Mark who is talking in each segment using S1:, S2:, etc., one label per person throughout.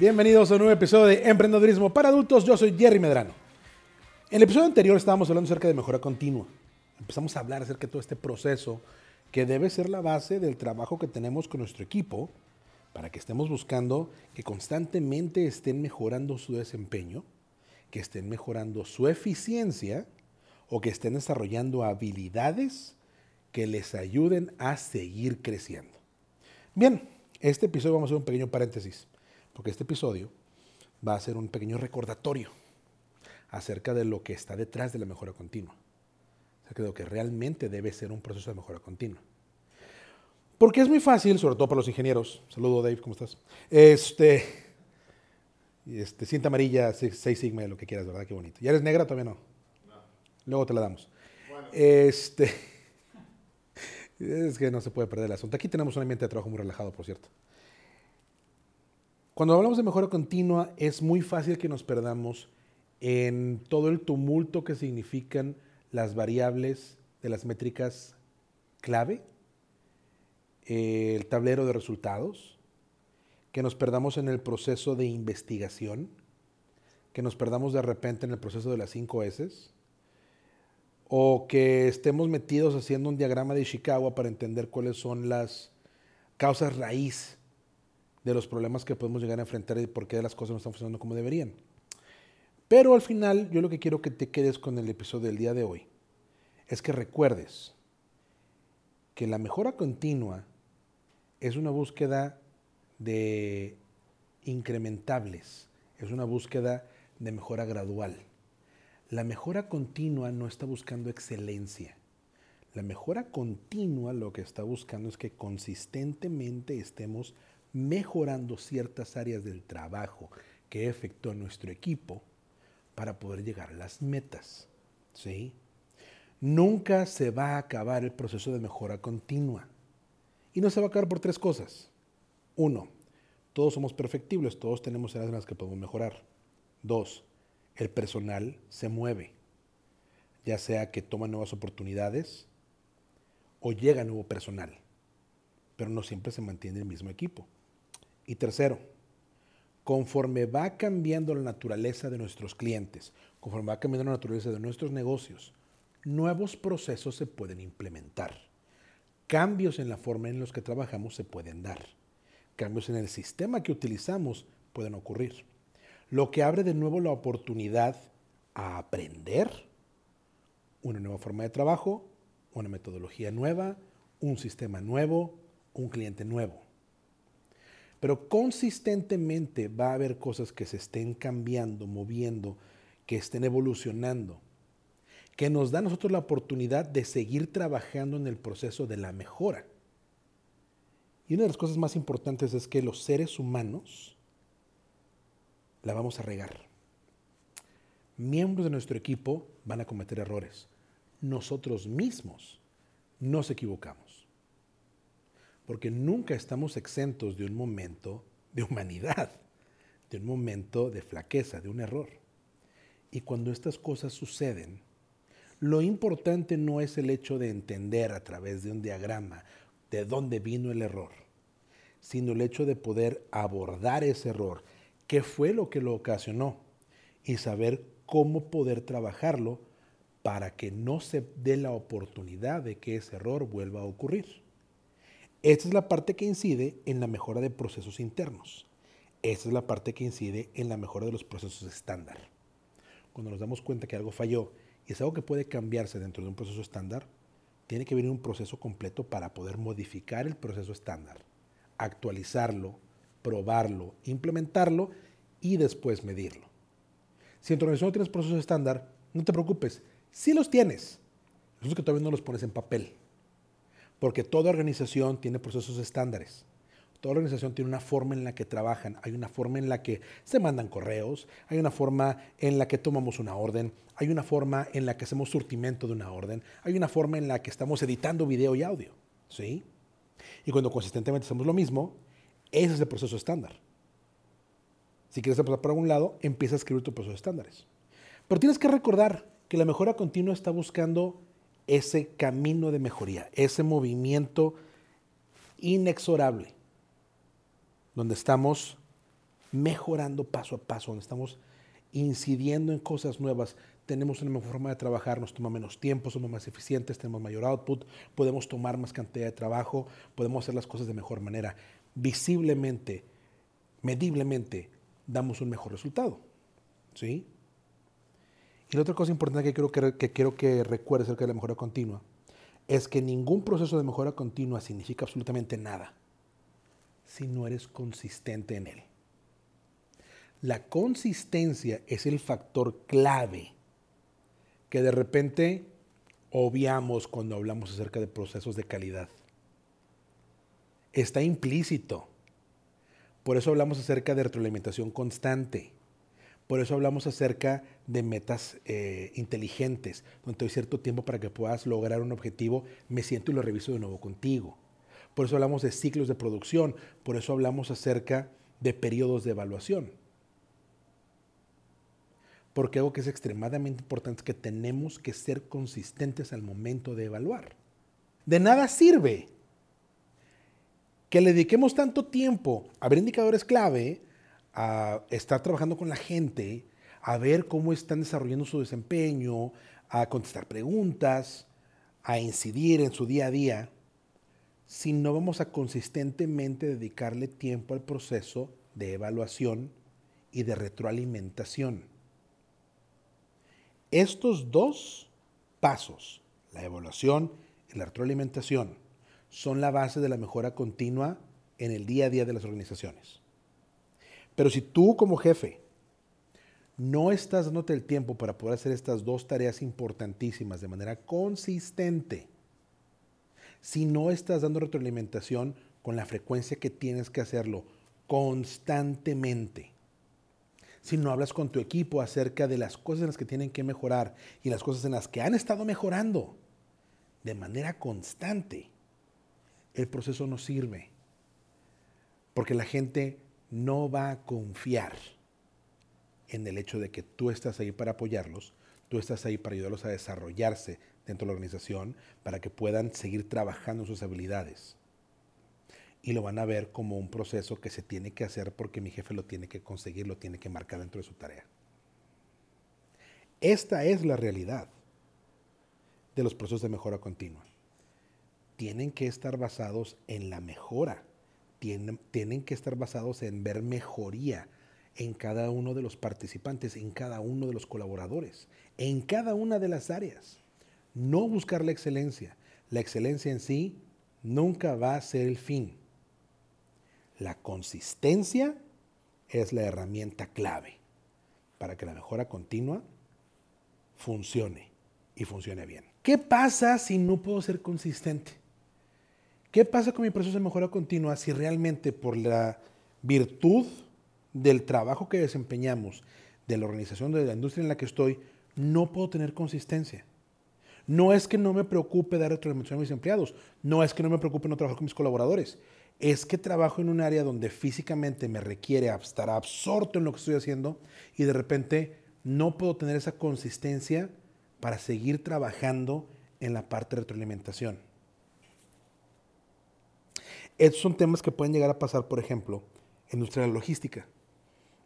S1: Bienvenidos a un nuevo episodio de Emprendedorismo para Adultos. Yo soy Jerry Medrano. En el episodio anterior estábamos hablando acerca de mejora continua. Empezamos a hablar acerca de todo este proceso que debe ser la base del trabajo que tenemos con nuestro equipo para que estemos buscando que constantemente estén mejorando su desempeño, que estén mejorando su eficiencia o que estén desarrollando habilidades que les ayuden a seguir creciendo. Bien, este episodio vamos a hacer un pequeño paréntesis porque este episodio va a ser un pequeño recordatorio acerca de lo que está detrás de la mejora continua, acerca de lo que realmente debe ser un proceso de mejora continua. Porque es muy fácil, sobre todo para los ingenieros. Saludo, Dave, ¿cómo estás? Este, este cinta amarilla, 6 sigma, lo que quieras, ¿verdad? Qué bonito. ¿Ya eres negra? Todavía no. no. Luego te la damos. Este, es que no se puede perder el asunto. Aquí tenemos un ambiente de trabajo muy relajado, por cierto. Cuando hablamos de mejora continua, es muy fácil que nos perdamos en todo el tumulto que significan las variables de las métricas clave, el tablero de resultados, que nos perdamos en el proceso de investigación, que nos perdamos de repente en el proceso de las 5 S, o que estemos metidos haciendo un diagrama de Ishikawa para entender cuáles son las causas raíz de los problemas que podemos llegar a enfrentar y por qué las cosas no están funcionando como deberían. Pero al final, yo lo que quiero que te quedes con el episodio del día de hoy es que recuerdes que la mejora continua es una búsqueda de incrementables, es una búsqueda de mejora gradual. La mejora continua no está buscando excelencia. La mejora continua lo que está buscando es que consistentemente estemos mejorando ciertas áreas del trabajo que efectúa nuestro equipo para poder llegar a las metas. ¿sí? Nunca se va a acabar el proceso de mejora continua. Y no se va a acabar por tres cosas. Uno, todos somos perfectibles, todos tenemos áreas en las que podemos mejorar. Dos, el personal se mueve, ya sea que toma nuevas oportunidades o llega nuevo personal, pero no siempre se mantiene el mismo equipo. Y tercero, conforme va cambiando la naturaleza de nuestros clientes, conforme va cambiando la naturaleza de nuestros negocios, nuevos procesos se pueden implementar. Cambios en la forma en los que trabajamos se pueden dar. Cambios en el sistema que utilizamos pueden ocurrir. Lo que abre de nuevo la oportunidad a aprender una nueva forma de trabajo, una metodología nueva, un sistema nuevo, un cliente nuevo. Pero consistentemente va a haber cosas que se estén cambiando, moviendo, que estén evolucionando, que nos da a nosotros la oportunidad de seguir trabajando en el proceso de la mejora. Y una de las cosas más importantes es que los seres humanos la vamos a regar. Miembros de nuestro equipo van a cometer errores. Nosotros mismos nos equivocamos porque nunca estamos exentos de un momento de humanidad, de un momento de flaqueza, de un error. Y cuando estas cosas suceden, lo importante no es el hecho de entender a través de un diagrama de dónde vino el error, sino el hecho de poder abordar ese error, qué fue lo que lo ocasionó y saber cómo poder trabajarlo para que no se dé la oportunidad de que ese error vuelva a ocurrir. Esta es la parte que incide en la mejora de procesos internos. Esta es la parte que incide en la mejora de los procesos estándar. Cuando nos damos cuenta que algo falló y es algo que puede cambiarse dentro de un proceso estándar, tiene que venir un proceso completo para poder modificar el proceso estándar, actualizarlo, probarlo, implementarlo y después medirlo. Si en tu organización no tienes procesos estándar, no te preocupes. Si los tienes, es que todavía no los pones en papel. Porque toda organización tiene procesos estándares. Toda organización tiene una forma en la que trabajan, hay una forma en la que se mandan correos, hay una forma en la que tomamos una orden, hay una forma en la que hacemos surtimiento de una orden, hay una forma en la que estamos editando video y audio. ¿sí? Y cuando consistentemente hacemos lo mismo, ese es el proceso estándar. Si quieres empezar por algún lado, empieza a escribir tu proceso estándares. Pero tienes que recordar que la mejora continua está buscando ese camino de mejoría, ese movimiento inexorable, donde estamos mejorando paso a paso, donde estamos incidiendo en cosas nuevas, tenemos una mejor forma de trabajar, nos toma menos tiempo, somos más eficientes, tenemos mayor output, podemos tomar más cantidad de trabajo, podemos hacer las cosas de mejor manera. Visiblemente, mediblemente, damos un mejor resultado. ¿Sí? Y la otra cosa importante que quiero que, que, quiero que recuerdes acerca de la mejora continua es que ningún proceso de mejora continua significa absolutamente nada si no eres consistente en él. La consistencia es el factor clave que de repente obviamos cuando hablamos acerca de procesos de calidad. Está implícito. Por eso hablamos acerca de retroalimentación constante. Por eso hablamos acerca de metas eh, inteligentes, donde te doy cierto tiempo para que puedas lograr un objetivo, me siento y lo reviso de nuevo contigo. Por eso hablamos de ciclos de producción, por eso hablamos acerca de periodos de evaluación. Porque algo que es extremadamente importante es que tenemos que ser consistentes al momento de evaluar. De nada sirve que le dediquemos tanto tiempo a ver indicadores clave, a estar trabajando con la gente, a ver cómo están desarrollando su desempeño, a contestar preguntas, a incidir en su día a día, si no vamos a consistentemente dedicarle tiempo al proceso de evaluación y de retroalimentación. Estos dos pasos, la evaluación y la retroalimentación, son la base de la mejora continua en el día a día de las organizaciones. Pero si tú como jefe no estás dándote el tiempo para poder hacer estas dos tareas importantísimas de manera consistente, si no estás dando retroalimentación con la frecuencia que tienes que hacerlo constantemente, si no hablas con tu equipo acerca de las cosas en las que tienen que mejorar y las cosas en las que han estado mejorando de manera constante, el proceso no sirve. Porque la gente no va a confiar en el hecho de que tú estás ahí para apoyarlos, tú estás ahí para ayudarlos a desarrollarse dentro de la organización, para que puedan seguir trabajando sus habilidades. Y lo van a ver como un proceso que se tiene que hacer porque mi jefe lo tiene que conseguir, lo tiene que marcar dentro de su tarea. Esta es la realidad de los procesos de mejora continua. Tienen que estar basados en la mejora, tienen, que estar basados en ver mejoría en cada uno de los participantes, en cada uno de los colaboradores, en cada una de las áreas. No buscar la excelencia. La excelencia en sí nunca va a ser el fin. La consistencia es la herramienta clave para que la mejora continua funcione y funcione bien. ¿Qué pasa si no puedo ser consistente? ¿Qué pasa con mi proceso de mejora continua si realmente por la virtud del trabajo que desempeñamos, de la organización, de la industria en la que estoy, no puedo tener consistencia? No es que no me preocupe dar retroalimentación a mis empleados, no es que no me preocupe no trabajar con mis colaboradores, es que trabajo en un área donde físicamente me requiere estar absorto en lo que estoy haciendo y de repente no puedo tener esa consistencia para seguir trabajando en la parte de retroalimentación. Estos son temas que pueden llegar a pasar, por ejemplo, en nuestra logística,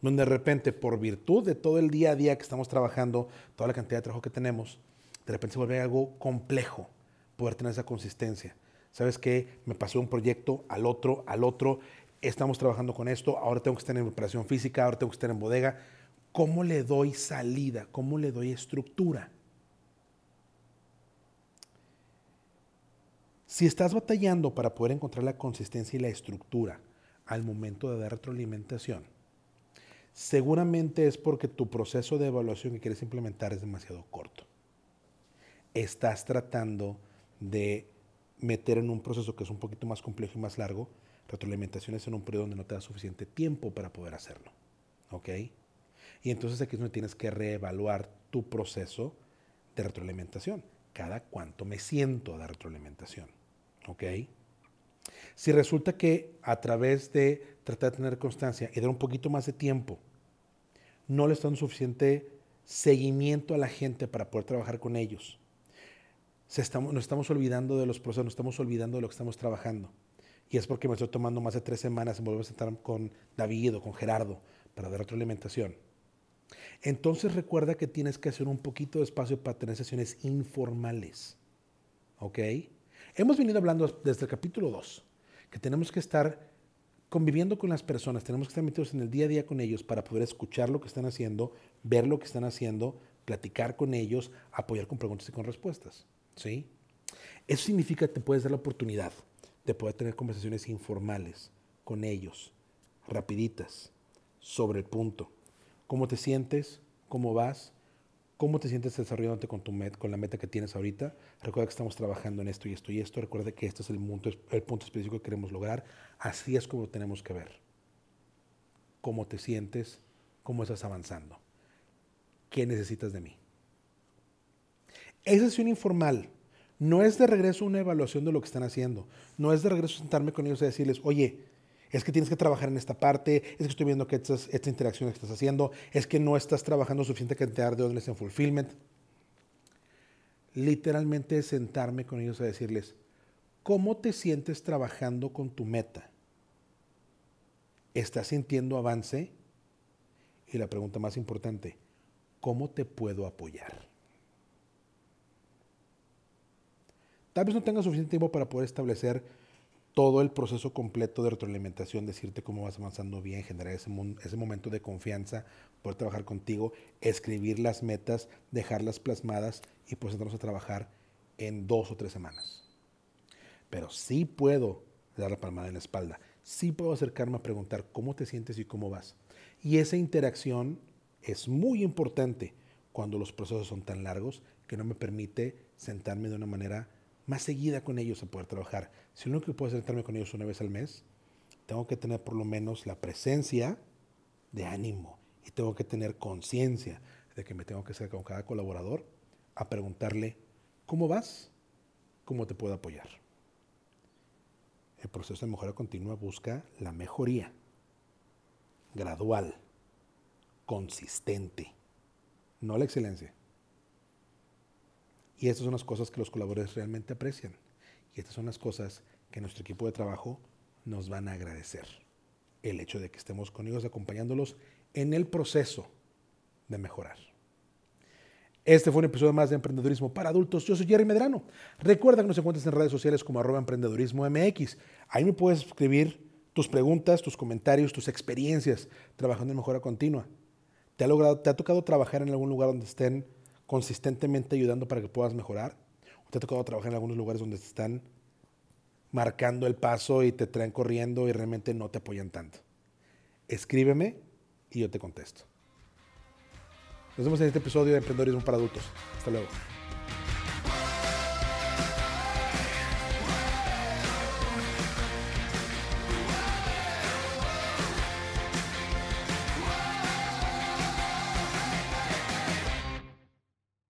S1: donde de repente, por virtud de todo el día a día que estamos trabajando, toda la cantidad de trabajo que tenemos, de repente se vuelve algo complejo poder tener esa consistencia. ¿Sabes qué? Me pasó un proyecto al otro, al otro, estamos trabajando con esto, ahora tengo que estar en operación física, ahora tengo que estar en bodega. ¿Cómo le doy salida? ¿Cómo le doy estructura? Si estás batallando para poder encontrar la consistencia y la estructura al momento de dar retroalimentación, seguramente es porque tu proceso de evaluación que quieres implementar es demasiado corto estás tratando de meter en un proceso que es un poquito más complejo y más largo, retroalimentaciones en un periodo donde no te da suficiente tiempo para poder hacerlo. ¿Ok? Y entonces aquí es donde tienes que reevaluar tu proceso de retroalimentación. Cada cuánto me siento a dar retroalimentación. ¿Ok? Si resulta que a través de tratar de tener constancia y dar un poquito más de tiempo, no le están suficiente seguimiento a la gente para poder trabajar con ellos, estamos, nos estamos olvidando de los procesos, nos estamos olvidando de lo que estamos trabajando. Y es porque me estoy tomando más de tres semanas en volver a sentar con David o con Gerardo para dar retroalimentación. Entonces recuerda que tienes que hacer un poquito de espacio para tener sesiones informales. ¿Ok? Hemos venido hablando desde el capítulo 2 que tenemos que estar conviviendo con las personas, tenemos que estar metidos en el día a día con ellos para poder escuchar lo que están haciendo, ver lo que están haciendo, platicar con ellos, apoyar con preguntas y con respuestas. ¿sí? Eso significa que te puedes dar la oportunidad de poder tener conversaciones informales con ellos, rapiditas, sobre el punto. ¿Cómo te sientes? ¿Cómo vas? ¿Cómo te sientes desarrollándote con, tu met, con la meta que tienes ahorita? Recuerda que estamos trabajando en esto y esto y esto. Recuerda que este es el punto, el específico que queremos lograr. Así es como tenemos que ver. ¿Cómo te sientes? ¿Cómo estás avanzando? ¿Qué necesitas de mí? Esa sesión informal no es de regreso una evaluación de lo que están haciendo. No es de regreso sentarme con ellos y decirles, oye, es que tienes que trabajar en esta parte, es que estoy viendo que estas, esta interacción que estás haciendo, es que no estás trabajando suficiente cantidad de órdenes en fulfillment. Literalmente sentarme con ellos a decirles, ¿cómo te sientes trabajando con tu meta? ¿Estás sintiendo avance? Y la pregunta más importante, ¿cómo te puedo apoyar? Tal vez no tengas suficiente tiempo para poder establecer todo el proceso completo de retroalimentación, decirte cómo vas avanzando bien, generar ese, momento de confianza, poder trabajar contigo, escribir las metas, dejarlas plasmadas y pues entramos a trabajar en dos o tres semanas. Pero sí puedo dar la palmada en la espalda, sí puedo acercarme a preguntar cómo te sientes y cómo vas. Y esa interacción es muy importante cuando los procesos son tan largos que no me permite sentarme de una manera más seguida con ellos a poder trabajar. Si lo único que puedo sentarme con ellos una vez al mes, tengo que tener por lo menos la presencia de ánimo y tengo que tener conciencia de que me tengo que hacer con cada colaborador a preguntarle, ¿cómo vas? ¿Cómo te puedo apoyar? El proceso de mejora continua busca la mejoría gradual, consistente, no la excelencia. Y estas son las cosas que los colaboradores realmente aprecian. Y estas son las cosas que nuestro equipo de trabajo nos van a agradecer. El hecho de que estemos con ellos acompañándolos en el proceso de mejorar. Este fue un episodio más de Emprendedurismo para Adultos. Yo soy Jerry Medrano. Recuerda que nos encuentras en redes sociales como arroba emprendedurismo MX. Ahí me puedes escribir tus preguntas, tus comentarios, tus experiencias trabajando en mejora continua. ¿Te ha, logrado, ¿Te ha tocado trabajar en algún lugar donde estén consistentemente ayudando para que puedas mejorar? ¿O te ha tocado trabajar en algunos lugares donde te están marcando el paso y te traen corriendo y realmente no te apoyan tanto? Escríbeme y yo te contesto. Nos vemos en este episodio de Emprendedorismo para Adultos. Hasta luego.